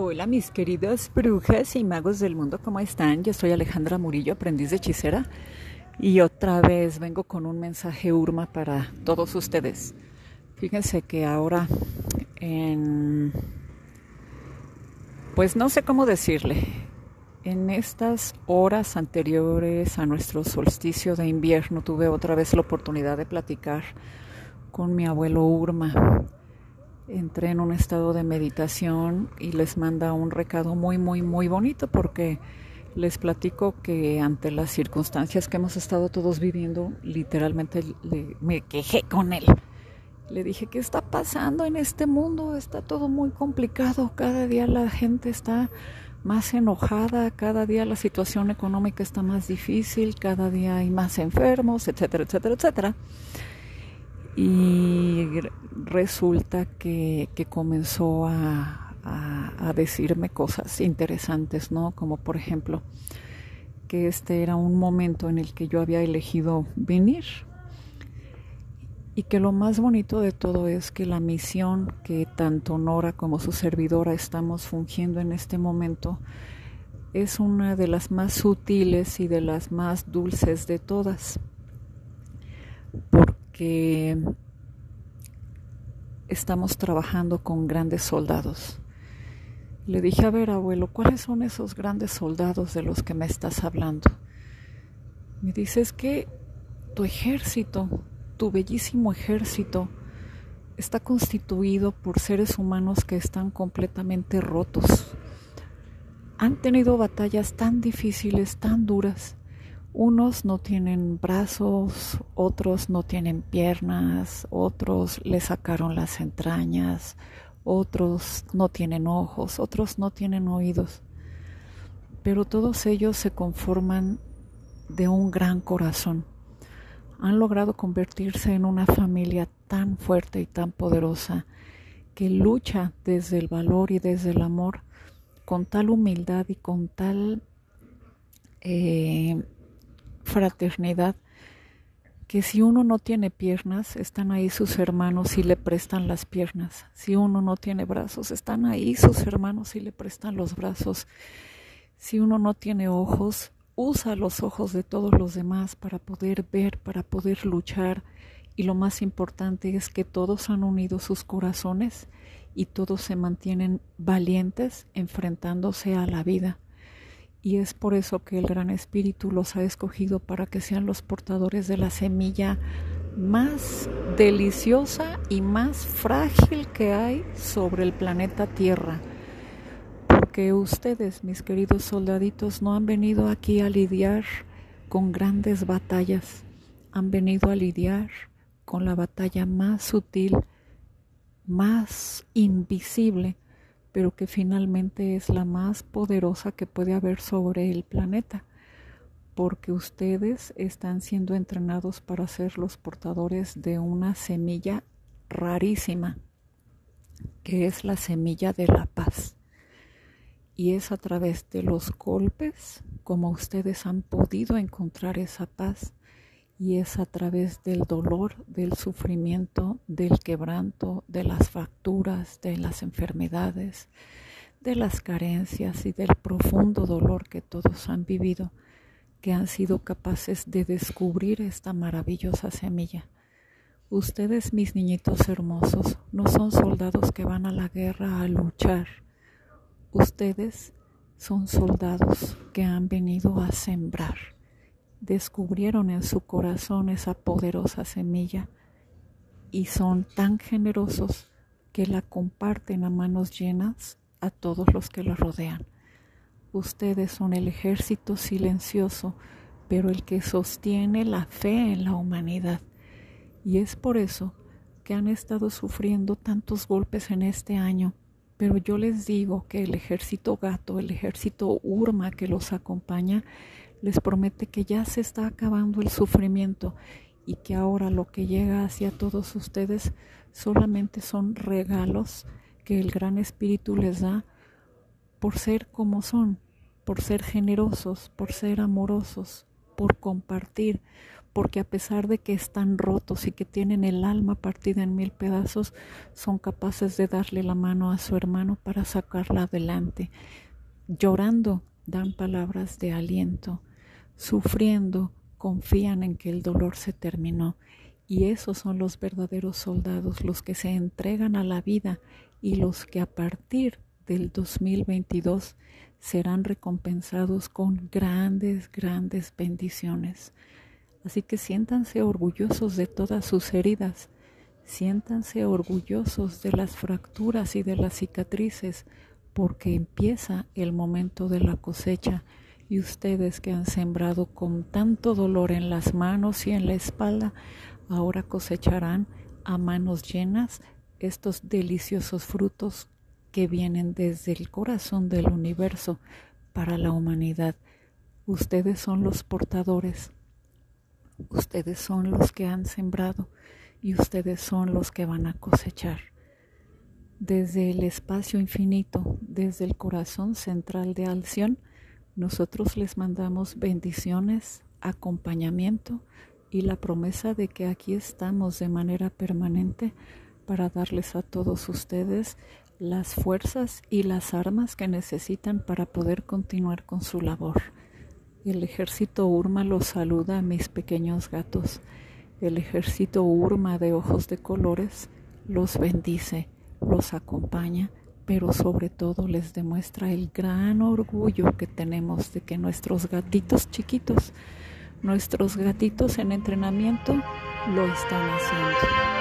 Hola mis queridas brujas y magos del mundo, ¿cómo están? Yo soy Alejandra Murillo, aprendiz de hechicera, y otra vez vengo con un mensaje Urma para todos ustedes. Fíjense que ahora en... Pues no sé cómo decirle. En estas horas anteriores a nuestro solsticio de invierno tuve otra vez la oportunidad de platicar con mi abuelo Urma entré en un estado de meditación y les manda un recado muy, muy, muy bonito porque les platico que ante las circunstancias que hemos estado todos viviendo, literalmente me quejé con él. Le dije, ¿qué está pasando en este mundo? Está todo muy complicado. Cada día la gente está más enojada, cada día la situación económica está más difícil, cada día hay más enfermos, etcétera, etcétera, etcétera y resulta que, comenzó a, a, decirme cosas interesantes, ¿no? Como por ejemplo, que este era un momento en el que yo había elegido venir y que lo más bonito de todo es que la misión que tanto Nora como su servidora estamos fungiendo en este momento es una de las más sutiles y de las más dulces de todas que estamos trabajando con grandes soldados. Le dije, a ver, abuelo, ¿cuáles son esos grandes soldados de los que me estás hablando? Me dice, es que tu ejército, tu bellísimo ejército, está constituido por seres humanos que están completamente rotos. Han tenido batallas tan difíciles, tan duras, unos no tienen brazos, otros no tienen piernas, otros le sacaron las entrañas, otros no tienen ojos, otros no tienen oídos. Pero todos ellos se conforman de un gran corazón. Han logrado convertirse en una familia tan fuerte y tan poderosa que lucha desde el valor y desde el amor con tal humildad y con tal eh, fraternidad que si uno no tiene piernas, están ahí sus hermanos y le prestan las piernas. Si uno no tiene brazos, están ahí sus hermanos y le prestan los brazos. Si uno no tiene ojos, usa los ojos de todos los demás para poder ver, para poder luchar. Y lo más importante es que todos han unido sus corazones y todos se mantienen valientes enfrentándose a la vida y es por eso que el Gran Espíritu los ha escogido para que sean los portadores de la semilla más deliciosa y más frágil que hay sobre el planeta Tierra. Porque ustedes, mis queridos soldaditos, no han venido aquí a lidiar con grandes batallas, han venido a lidiar con la batalla más sutil, más invisible, pero que finalmente es la más poderosa que puede haber sobre el planeta, porque ustedes están siendo entrenados para ser los portadores de una semilla rarísima, que es la semilla de la paz. Y es a través de los golpes como ustedes han podido encontrar esa paz y es a través del dolor, del sufrimiento, del quebranto, de las facturas, de las enfermedades, de las carencias y del profundo dolor que todos han vivido, que han sido capaces de descubrir esta maravillosa semilla. Ustedes, mis niñitos hermosos, no son soldados que van a la guerra a luchar. Ustedes son soldados que han venido a sembrar descubrieron en su corazón esa poderosa semilla y son tan generosos que la comparten a manos llenas a todos los que la rodean. Ustedes son el ejército silencioso, pero el que sostiene la fe en la humanidad. Y es por eso que han estado sufriendo tantos golpes en este año. Pero yo les digo que el ejército gato, el ejército Urma que los acompaña, les promete que ya se está acabando el sufrimiento y que ahora lo que llega hacia todos ustedes solamente son regalos que el Gran Espíritu les da por ser como son, por ser generosos, por ser amorosos, por compartir, porque a pesar de que están rotos y que tienen el alma partida en mil pedazos, son capaces de darle la mano a su hermano para sacarla adelante. Llorando dan palabras de aliento, sufriendo confían en que el dolor se terminó. Y esos son los verdaderos soldados, los que se entregan a la vida y los que a partir del 2022 serán recompensados con grandes, grandes bendiciones. Así que siéntanse orgullosos de todas sus heridas, siéntanse orgullosos de las fracturas y de las cicatrices, porque empieza el momento de la cosecha y ustedes que han sembrado con tanto dolor en las manos y en la espalda, ahora cosecharán a manos llenas estos deliciosos frutos que vienen desde el corazón del universo para la humanidad. Ustedes son los portadores Ustedes son los que han sembrado y ustedes son los que van a cosechar. Desde el espacio infinito, desde el corazón central de Alción, nosotros les mandamos bendiciones, acompañamiento y la promesa de que aquí estamos de manera permanente para darles a todos ustedes las fuerzas y las armas que necesitan para poder continuar con su labor. El ejército Urma los saluda mis pequeños gatos. El ejército Urma de ojos de colores los bendice, los acompaña, pero sobre todo les demuestra el gran orgullo que tenemos de que nuestros gatitos chiquitos, nuestros gatitos en entrenamiento, lo están haciendo.